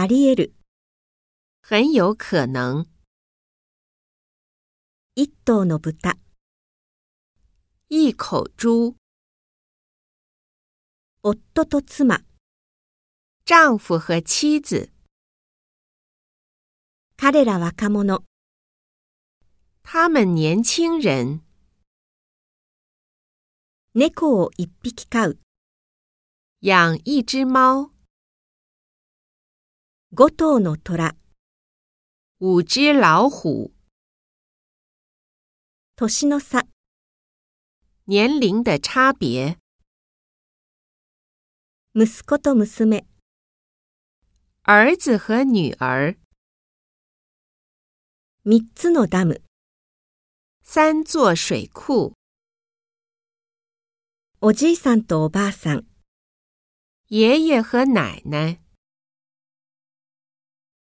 あり得る。很有可能。一頭の豚。一口猪。夫と妻。丈夫和妻子。彼ら若者。他们年轻人。猫を一匹飼う。养一只猫。五頭の虎。五只老虎。年の差。年龄的差别。息子と娘。儿子和女儿。三つのダム。三座水库。おじいさんとおばあさん。爷爷和奶奶。